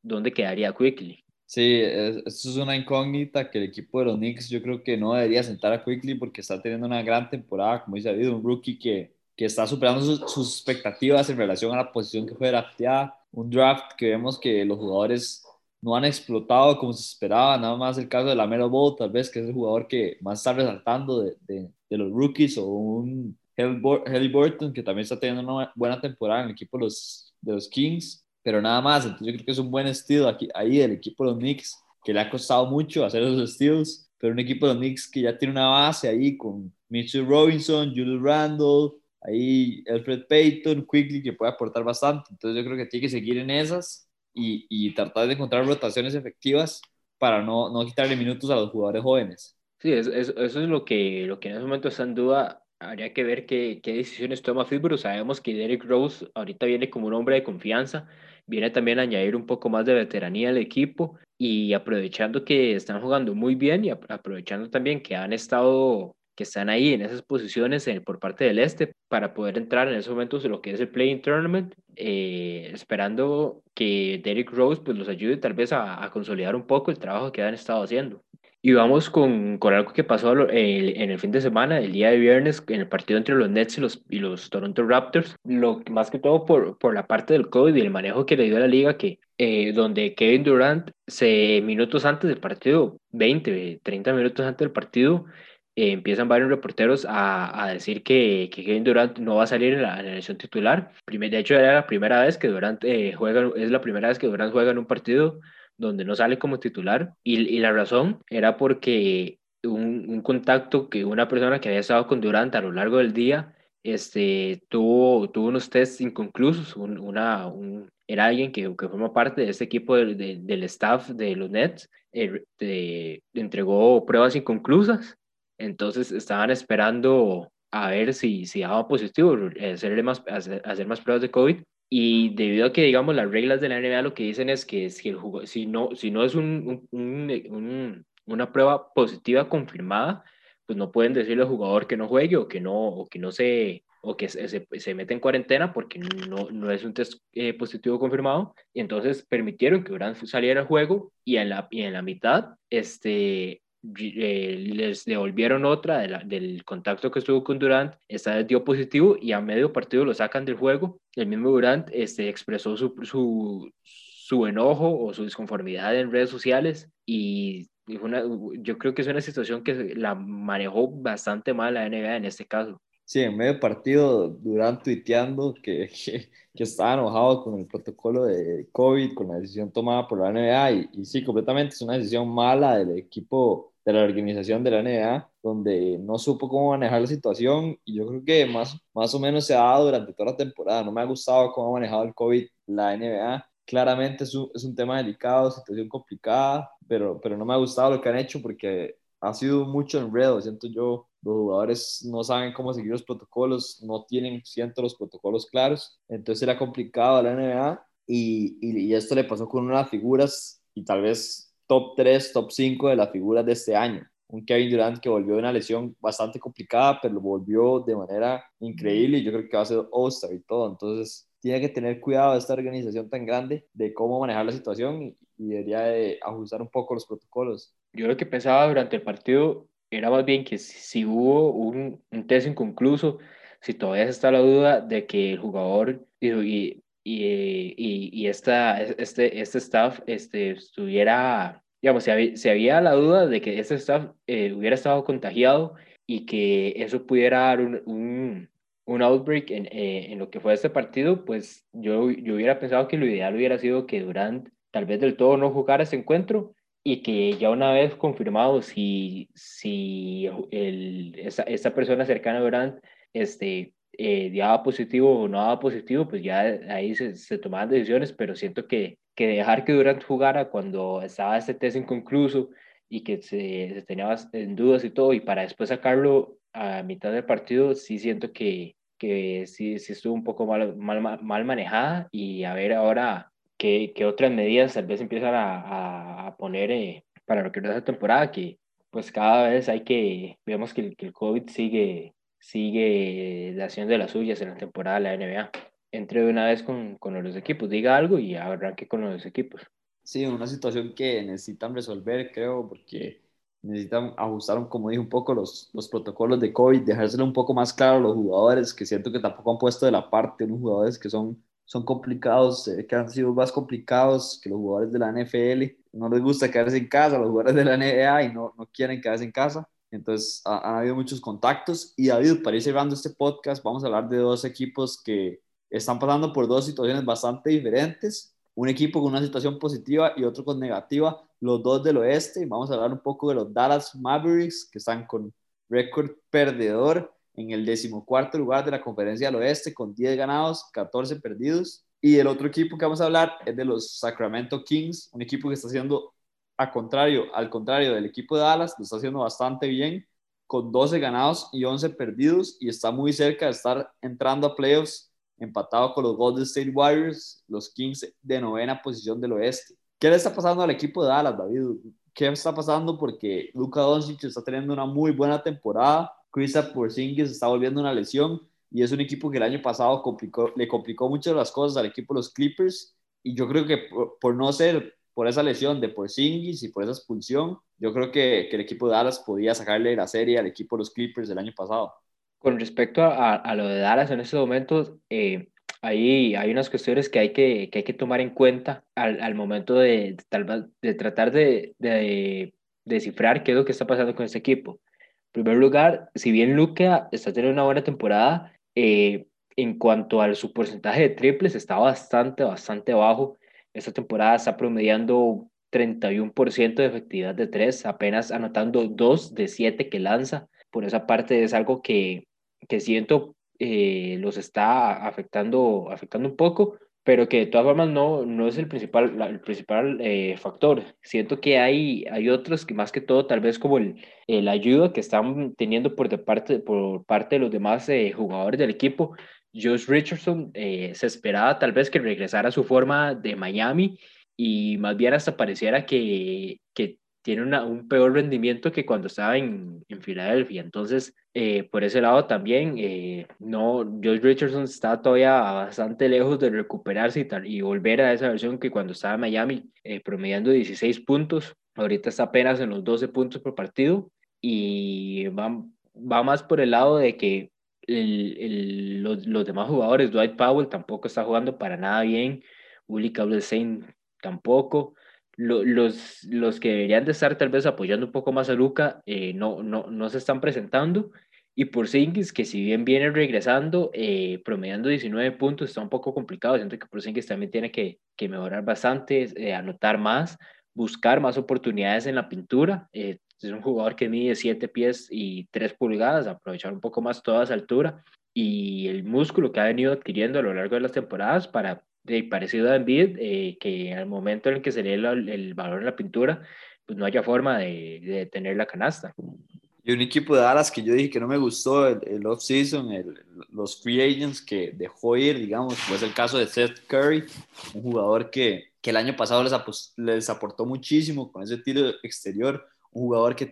¿dónde quedaría Quickly? Sí, eso es una incógnita que el equipo de los Knicks yo creo que no debería sentar a Quickly porque está teniendo una gran temporada, como dice David, un rookie que, que está superando sus, sus expectativas en relación a la posición que fue drafteada, un draft que vemos que los jugadores no han explotado como se esperaba, nada más el caso de la Ball, tal vez que es el jugador que más está resaltando de, de, los rookies, o un Helly Burton que también está teniendo una buena temporada en el equipo de los, de los Kings, pero nada más, entonces yo creo que es un buen estilo aquí, ahí del equipo de los Knicks, que le ha costado mucho hacer esos estilos, pero un equipo de los Knicks que ya tiene una base ahí con Mitchell Robinson, Julius Randle, ahí Alfred Payton, Quickly, que puede aportar bastante. Entonces yo creo que tiene que seguir en esas y, y tratar de encontrar rotaciones efectivas para no, no quitarle minutos a los jugadores jóvenes. Sí, eso, eso, es lo que, lo que en ese momento está en duda. Habría que ver qué, qué decisiones toma Fitbro. Sabemos que Derek Rose ahorita viene como un hombre de confianza, viene también a añadir un poco más de veteranía al equipo y aprovechando que están jugando muy bien y aprovechando también que han estado que están ahí en esas posiciones por parte del este para poder entrar en esos momentos de lo que es el Playing Tournament, eh, esperando que Derrick Rose pues, los ayude tal vez a, consolidar un poco el trabajo que han estado haciendo. Y vamos con, con algo que pasó en el fin de semana, el día de viernes, en el partido entre los Nets y los, y los Toronto Raptors, lo, más que todo por, por la parte del COVID y el manejo que le dio a la liga, que eh, donde Kevin Durant, se, minutos antes del partido, 20, 30 minutos antes del partido, eh, empiezan varios reporteros a, a decir que, que, Kevin Durant no va a salir en la, elección titular. de hecho, era la primera vez que Durant eh, juega, es la primera vez que Durant juega en un partido donde no sale como titular. Y, y la razón era porque un, un, contacto que una persona que había estado con Durant a lo largo del día este, tuvo, tuvo unos tests inconclusos. una, un, era alguien que, que, forma parte de este equipo de, del staff de los Nets. Eh, entregó pruebas inconclusas entonces estaban esperando a ver si, si daba positivo, hacerle más, hacer, más pruebas de COVID. Y debido a que, digamos, las reglas de la NBA lo que dicen es que si, el si, no, si no es un, un, una prueba positiva confirmada, pues no pueden decirle al jugador que no juegue o que no, o que no se, o que se, se, mete en cuarentena porque no, no es un test eh, positivo confirmado. Y entonces permitieron que Durant saliera al juego y en la, y en la mitad este, eh, les devolvieron otra del contacto que estuvo con Durant, esta vez dio positivo y a medio partido lo sacan del juego. El mismo Durant este, expresó su, su, su enojo o su disconformidad en redes sociales y una, yo creo que es una situación que la manejó bastante mal la NBA en este caso. Sí, en medio partido, Durant tuiteando que, que, que, estaba enojado con el protocolo de COVID, con la decisión tomada por la NBA, y, y sí, completamente es una decisión mala del equipo de la organización de la NBA, donde no supo cómo manejar la situación y yo creo que más, más o menos se ha dado durante toda la temporada. No me ha gustado cómo ha manejado el COVID la NBA. Claramente es un, es un tema delicado, situación complicada, pero, pero no me ha gustado lo que han hecho porque ha sido mucho enredo, siento yo. Los jugadores no saben cómo seguir los protocolos, no tienen, siento, los protocolos claros. Entonces era complicado la NBA y, y, y esto le pasó con unas figuras y tal vez top 3, top 5 de las figuras de este año. Un Kevin Durant que volvió de una lesión bastante complicada, pero lo volvió de manera increíble y yo creo que va a ser All-Star y todo. Entonces, tiene que tener cuidado esta organización tan grande de cómo manejar la situación y, debería de ajustar un poco los protocolos. Yo lo que pensaba durante el partido era más bien que si, hubo un, un, test inconcluso, si todavía está la duda de que el jugador y, y, y, y esta, este, este staff este, estuviera digamos, si había, la duda de que ese staff eh, hubiera estado contagiado y que eso pudiera dar un, un, outbreak en, eh, en, lo que fue este partido, pues yo, yo hubiera pensado que lo ideal hubiera sido que Durant tal vez del todo no jugara ese encuentro y que ya una vez confirmado si, si el, esa, esa persona cercana a Durant este, eh, daba positivo o no daba positivo, pues ya ahí se, se tomaban decisiones, pero siento que que dejar que Durant jugara cuando estaba este test inconcluso y que se, se tenía en dudas y todo, y para después sacarlo a mitad del partido, sí siento que, que sí, sí estuvo un poco mal, mal, mal manejada y a ver ahora qué, qué otras medidas tal vez empiezan a, a poner eh, para lo que es la temporada, que pues cada vez hay que, vemos que, que el COVID sigue, sigue haciendo de las suyas en la temporada de la NBA entre de una vez con, con los equipos, diga algo y arranque con los equipos. Sí, una situación que necesitan resolver, creo, porque necesitan ajustar, como dije, un poco los, los protocolos de COVID, dejárselo un poco más claro a los jugadores, que siento que tampoco han puesto de la parte unos jugadores que son, son complicados, que han sido más complicados que los jugadores de la NFL. No les gusta quedarse en casa, los jugadores de la NBA, y no, no quieren quedarse en casa. Entonces, han habido muchos contactos. Y David, para ir cerrando este podcast, vamos a hablar de dos equipos que están pasando por dos situaciones bastante diferentes, un equipo con una situación positiva y otro con negativa, los dos del oeste. Vamos a hablar un poco de los Dallas Mavericks, que están con récord perdedor en el decimocuarto lugar de la conferencia del oeste, con 10 ganados, 14 perdidos. Y el otro equipo que vamos a hablar es de los Sacramento Kings, un equipo que está haciendo a contrario, al contrario del equipo de Dallas, lo está haciendo bastante bien, con 12 ganados y 11 perdidos, y está muy cerca de estar entrando a playoffs empatado con los Golden State Warriors, los Kings de novena posición del oeste. ¿Qué le está pasando al equipo de Dallas, David? ¿Qué está pasando? Porque Luka Doncic está teniendo una muy buena temporada, Kristaps Porzingis está volviendo una lesión y es un equipo que el año pasado le complicó mucho las cosas al equipo de los Clippers y yo creo que por, no ser por esa lesión de Porzingis y por esa expulsión, yo creo que, que, el equipo de Dallas podía sacarle la serie al equipo de los Clippers del año pasado. Con respecto a, a lo de Dallas en estos momentos, eh, ahí hay unas cuestiones que hay que, que hay que tomar en cuenta al, al momento de, de, de tratar de, de, descifrar qué es lo que está pasando con este equipo. En primer lugar, si bien Luca está teniendo una buena temporada, eh, en cuanto a su porcentaje de triples, está bastante, bastante bajo. Esta temporada está promediando 31% de efectividad de tres, apenas anotando 2 de 7 que lanza. Por esa parte es algo que, que siento eh, los está afectando, afectando un poco, pero que de todas formas no, no es el principal, el principal eh, factor. Siento que hay, hay otros que más que todo tal vez como el, el ayuda que están teniendo por, de parte, por parte de los demás eh, jugadores del equipo. Josh Richardson se esperaba tal vez que regresara a su forma de Miami y más bien hasta pareciera que, que tiene una, un peor rendimiento que cuando estaba en, en Filadelfia. Entonces, eh, por ese lado también, eh, no, Josh Richardson está todavía bastante lejos de recuperarse y, tal, y volver a esa versión que cuando estaba en Miami, eh, promediando 16 puntos. Ahorita está apenas en los 12 puntos por partido y va, va más por el lado de que el, el, los, los, demás jugadores, Dwight Powell tampoco está jugando para nada bien, Uli Saint tampoco los, los que deberían de estar tal vez apoyando un poco más a Luca eh, no, no, no se están presentando. Y por Singis, que si bien viene regresando, eh, promediando 19 puntos, está un poco complicado. Siento que por Singis también tiene que, que mejorar bastante, eh, anotar más, buscar más oportunidades en la pintura. es un jugador que mide 7 pies y 3 pulgadas, aprovechar un poco más toda esa altura y el músculo que ha venido adquiriendo a lo largo de las temporadas para de parecido a Embiid, eh, que al momento en el que se lee el, el valor en la pintura, pues no haya forma de, de, tener la canasta. Y un equipo de Dallas que yo dije que no me gustó el, el off-season, los free agents que dejó ir, digamos, pues el caso de Seth Curry, un jugador que, que el año pasado les, les aportó muchísimo con ese tiro exterior, un jugador que,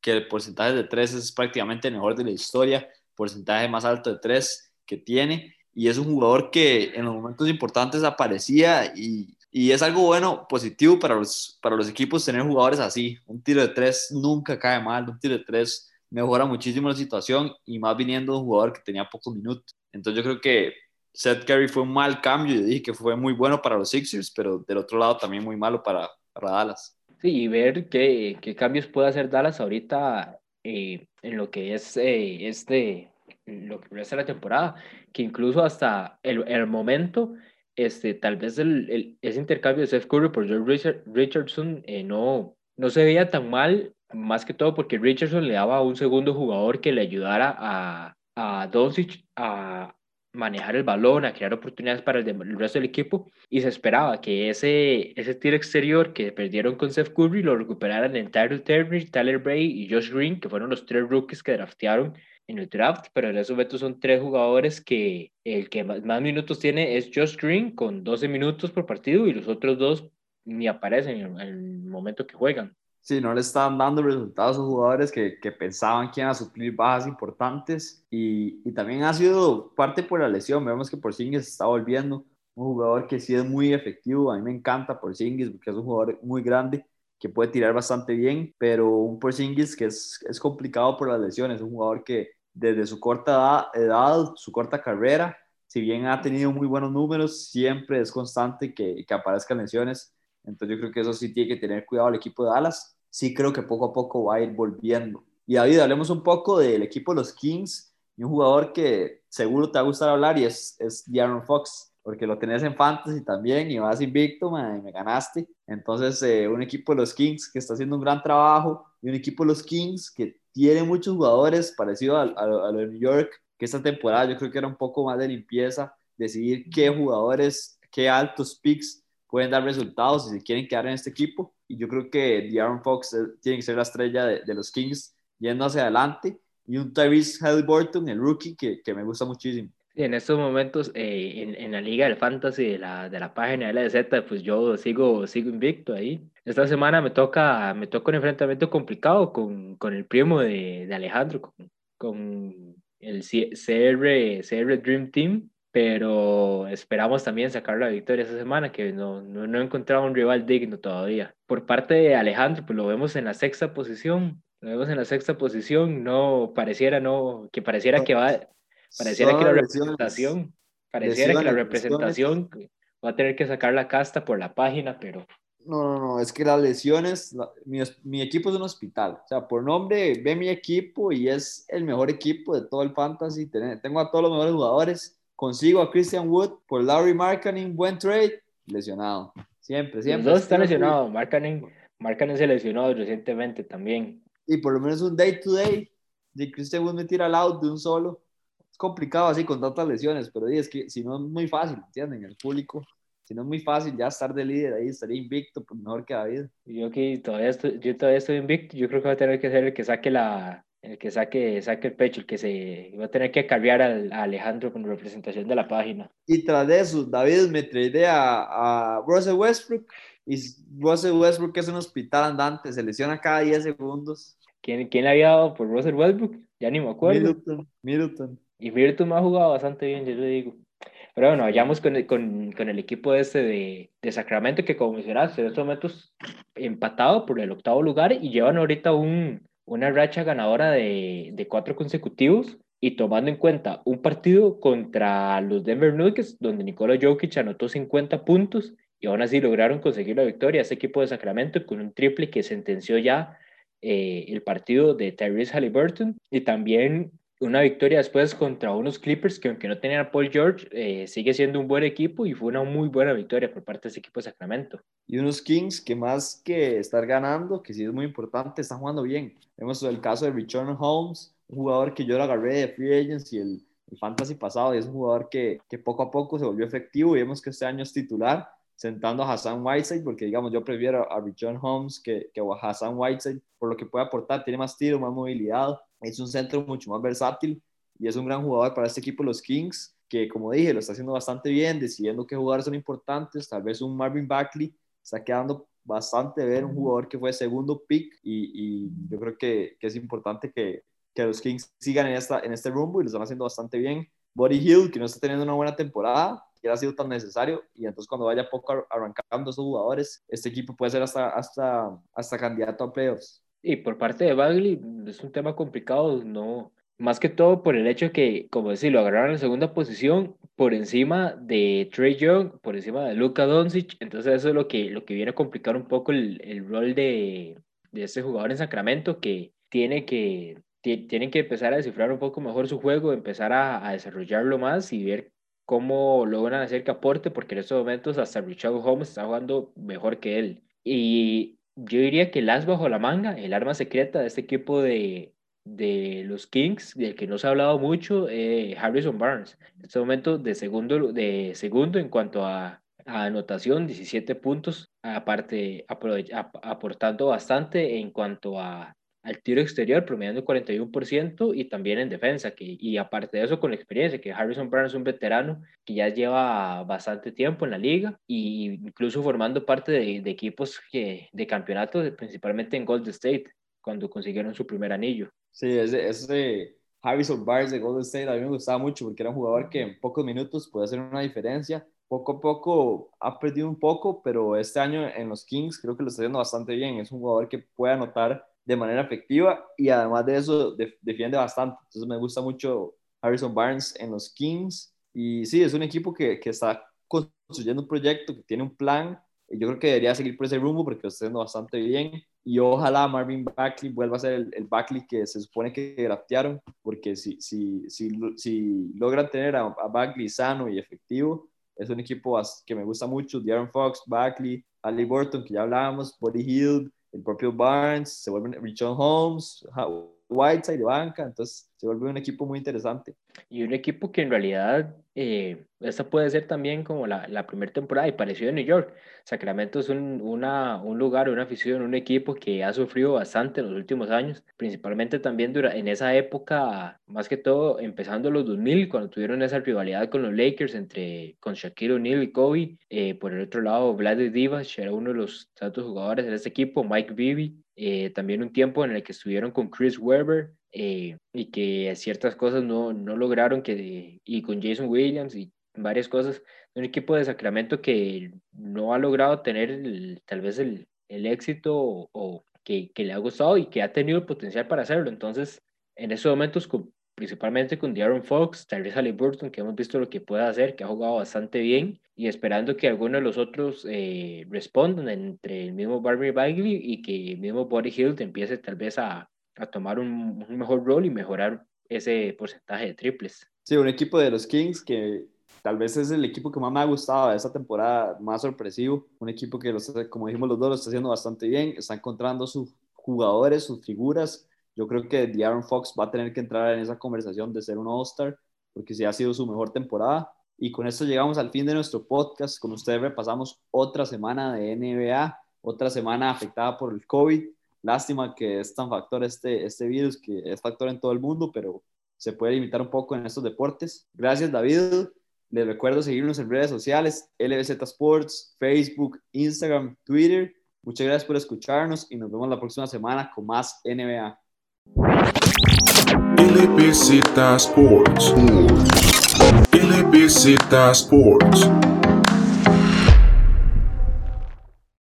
que el porcentaje de tres es prácticamente el mejor de la historia, porcentaje más alto de tres que tiene, y es un jugador que en los momentos importantes aparecía y, y, es algo bueno, positivo para los, para los equipos tener jugadores así. Un tiro de tres nunca cae mal, un tiro de tres mejora muchísimo la situación y más viniendo de un jugador que tenía pocos minutos. Entonces yo creo que Seth Curry fue un mal cambio, yo dije que fue muy bueno para los Sixers, pero del otro lado también muy malo para, para Dallas. Sí, y ver qué, qué cambios puede hacer Dallas ahorita eh, en lo que es eh, este lo que resta de la temporada, que incluso hasta el, el momento, este, tal vez el, el, ese intercambio de Seth Curry por George Richardson eh, no, no se veía tan mal, más que todo porque Richardson le daba a un segundo jugador que le ayudara a, a Doncic a manejar el balón, a crear oportunidades para el, resto del equipo y se esperaba que ese, ese tiro exterior que perdieron con Seth Curry lo recuperaran en Tyler Terry, Tyler Bray y Josh Green, que fueron los tres rookies que draftearon en el draft, pero en ese momento son tres jugadores que el que más, más, minutos tiene es Josh Green con 12 minutos por partido y los otros dos ni aparecen en el momento que juegan. Sí, no le están dando resultados a jugadores que, que pensaban que iban a suplir bajas importantes y, y, también ha sido parte por la lesión. Vemos que Porzingis está volviendo un jugador que sí es muy efectivo. A mí me encanta Porzingis porque es un jugador muy grande que puede tirar bastante bien, pero un Porzingis que es, es complicado por las lesiones, un jugador que desde su corta edad, su corta carrera, si bien ha tenido muy buenos números, siempre es constante que, aparezcan lesiones. Entonces yo creo que eso sí tiene que tener cuidado el equipo de Dallas. Sí creo que poco a poco va a ir volviendo. Y David, hablemos un poco del equipo de los Kings y un jugador que seguro te va a gustar hablar y es, es Fox. Porque lo tenés en fantasy también y vas invicto, man, y me ganaste. Entonces, eh, un equipo de los Kings que está haciendo un gran trabajo y un equipo de los Kings que tiene muchos jugadores parecido a, a, lo de New York, que esta temporada yo creo que era un poco más de limpieza, decidir qué jugadores, qué altos picks pueden dar resultados si quieren quedar en este equipo. Y yo creo que De'Aaron Fox tiene que ser la estrella de, de los Kings yendo hacia adelante. Y un Tyrese Halliburton, el rookie, que, que me gusta muchísimo. En estos momentos, eh, en, en, la liga del fantasy de la, de la página LZ, pues yo sigo, sigo invicto ahí. Esta semana me toca, me toca un enfrentamiento complicado con, con el primo de, de Alejandro, con, con el CR, CR Dream Team, pero esperamos también sacar la victoria esta semana, que no, no, no he encontrado un rival digno todavía. Por parte de Alejandro, pues lo vemos en la sexta posición, lo vemos en la sexta posición, no pareciera, no, que pareciera que va, pareciera que la representación, pareciera que la representación va a tener que sacar la casta por la página, pero... No, no, no, es que las lesiones, la, mi, mi, equipo es un hospital, o sea, por nombre ve mi equipo y es el mejor equipo de todo el fantasy, tengo a todos los mejores jugadores, consigo a Christian Wood por Larry Markkanen, buen trade, lesionado, siempre, siempre. Los dos están lesionados, Markkanen, Markkanen se lesionó recientemente también. Y por lo menos un day to day, de Christian Wood me tira al out de un solo, es complicado así con tantas lesiones, pero es que si no es muy fácil, ¿entienden? El público, si no es muy fácil ya estar de líder ahí, estaría invicto, pues mejor que David. Yo que todavía estoy, yo todavía estoy invicto, yo creo que va a tener que ser el que saque la, el que saque, saque el pecho, el que se va a tener que cargar al, a Alejandro con representación de la página. Y tras de eso, David me trae a, a Russell Westbrook, y Russell Westbrook es un hospital andante, se lesiona cada 10 segundos. ¿Quién, ¿Quién le había dado por Russell Westbrook? Ya ni me acuerdo. Middleton. Middleton. Y Virtus me ha jugado bastante bien, yo le digo. Pero bueno, vayamos con el, con, con el equipo este de, de, Sacramento, que como mencionaste, en estos momentos empatado por el octavo lugar y llevan ahorita un, una racha ganadora de, de cuatro consecutivos. Y tomando en cuenta un partido contra los Denver Nuggets, donde Nikola Jokic anotó 50 puntos y aún así lograron conseguir la victoria. Este equipo de Sacramento con un triple que sentenció ya eh, el partido de Tyrese Halliburton y también una victoria después contra unos Clippers que aunque no tenían a Paul George, eh, sigue siendo un buen equipo y fue una muy buena victoria por parte de ese equipo de Sacramento. Y unos Kings que más que estar ganando, que sí es muy importante, están jugando bien. Vemos el caso de Richard Holmes, un jugador que yo lo agarré de Free Agents y el, el Fantasy pasado, y es un jugador que, que poco a poco se volvió efectivo y vemos que este año es titular sentando a Hassan Whiteside, porque digamos, yo prefiero a Richard Holmes que, que a Hassan Whiteside, por lo que puede aportar, tiene más tiro, más movilidad, es un centro mucho más versátil y es un gran jugador para este equipo, los Kings, que como dije, lo está haciendo bastante bien, decidiendo qué jugadores son importantes, tal vez un Marvin Bagley, está quedando bastante ver un jugador que fue segundo pick y, y yo creo que, que, es importante que, que los Kings sigan en, esta, en este rumbo y lo están haciendo bastante bien. Body Hill, que no está teniendo una buena temporada, que ha sido tan necesario y entonces cuando vaya poco arrancando esos jugadores, este equipo puede ser hasta, hasta, hasta candidato a playoffs. Y por parte de Bagley es un tema complicado, no, más que todo por el hecho que, como decir, lo agarraron en segunda posición por encima de Trey Young, por encima de Luka Doncic, entonces eso es lo que, lo que viene a complicar un poco el, el rol de, de este jugador en Sacramento que tiene que tienen que empezar a descifrar un poco mejor su juego, empezar a, a desarrollarlo más y ver cómo logran hacer que aporte, porque en estos momentos hasta Richard Holmes está jugando mejor que él. Y yo diría que el as bajo la manga, el arma secreta de este equipo de, de los Kings, del que no se ha hablado mucho, eh, Harrison Barnes. En este momento de segundo, de segundo en cuanto a, anotación, 17 puntos, aparte aportando bastante en cuanto a al tiro exterior, promediando 41% y también en defensa. Que, y aparte de eso, con la experiencia, que Harrison Barnes es un veterano que ya lleva bastante tiempo en la liga e incluso formando parte de, de equipos que, de campeonatos, principalmente en Golden State, cuando consiguieron su primer anillo. Sí, ese, ese Harrison Barnes de Golden State a mí me gustaba mucho porque era un jugador que en pocos minutos puede hacer una diferencia. Poco a poco ha perdido un poco, pero este año en los Kings creo que lo está haciendo bastante bien. Es un jugador que puede anotar de manera efectiva y además de eso defiende bastante. Entonces me gusta mucho Harrison Barnes en los Kings. Y sí, es un equipo que, que está construyendo un proyecto, que tiene un plan y yo creo que debería seguir por ese rumbo porque lo está haciendo bastante bien. Y ojalá Marvin Bagley vuelva a ser el, el Bagley que se supone que draftearon porque si, si, si, si logran tener a, a Bagley sano y efectivo, es un equipo que me gusta mucho, De'Aaron Fox, Bagley, Ali Burton, que ya hablábamos, Buddy Hill, el propio Barnes, se vuelve Richard Holmes, Whiteside de banca, entonces se vuelve un equipo muy interesante. Y un equipo que en realidad, eh, esta puede ser también como la, la primera temporada y parecido a New York. Sacramento es un, una, un lugar, una afición, un equipo que ha sufrido bastante en los últimos años, principalmente también en esa época, más que todo empezando los 2000, cuando tuvieron esa rivalidad con los Lakers entre con Shaquille O'Neal y Kobe. Eh, por el otro lado, Vlad Divas era uno de los tantos jugadores de ese equipo, Mike Bibby, eh, también un tiempo en el que estuvieron con Chris Webber eh, y que ciertas cosas no, no lograron, que, y con Jason Williams y varias cosas, un equipo de Sacramento que no ha logrado tener tal vez el, el éxito o, que, que, le ha gustado y que ha tenido el potencial para hacerlo. Entonces, en esos momentos, principalmente con De'Aaron Fox, Tyrese Halliburton, que hemos visto lo que puede hacer, que ha jugado bastante bien, y esperando que alguno de los otros eh, respondan entre el mismo Barbie Bagley y que el mismo Body Hill empiece tal vez a, a tomar un, un, mejor rol y mejorar ese porcentaje de triples. Sí, un equipo de los Kings que tal vez es el equipo que más me ha gustado de esta temporada, más sorpresivo, un equipo que, los, como dijimos los dos, lo está haciendo bastante bien, está encontrando sus jugadores, sus figuras, yo creo que De'Aaron Fox va a tener que entrar en esa conversación de ser un All-Star, porque sí ha sido su mejor temporada. Y con esto llegamos al fin de nuestro podcast. Con ustedes repasamos otra semana de NBA, otra semana afectada por el COVID. Lástima que es tan factor este, este virus, que es factor en todo el mundo, pero se puede limitar un poco en estos deportes. Gracias, David. Les recuerdo seguirnos en redes sociales, LBZ Sports, Facebook, Instagram, Twitter. Muchas gracias por escucharnos y nos vemos la próxima semana con más NBA. LBZ Sports. LBZ Sports.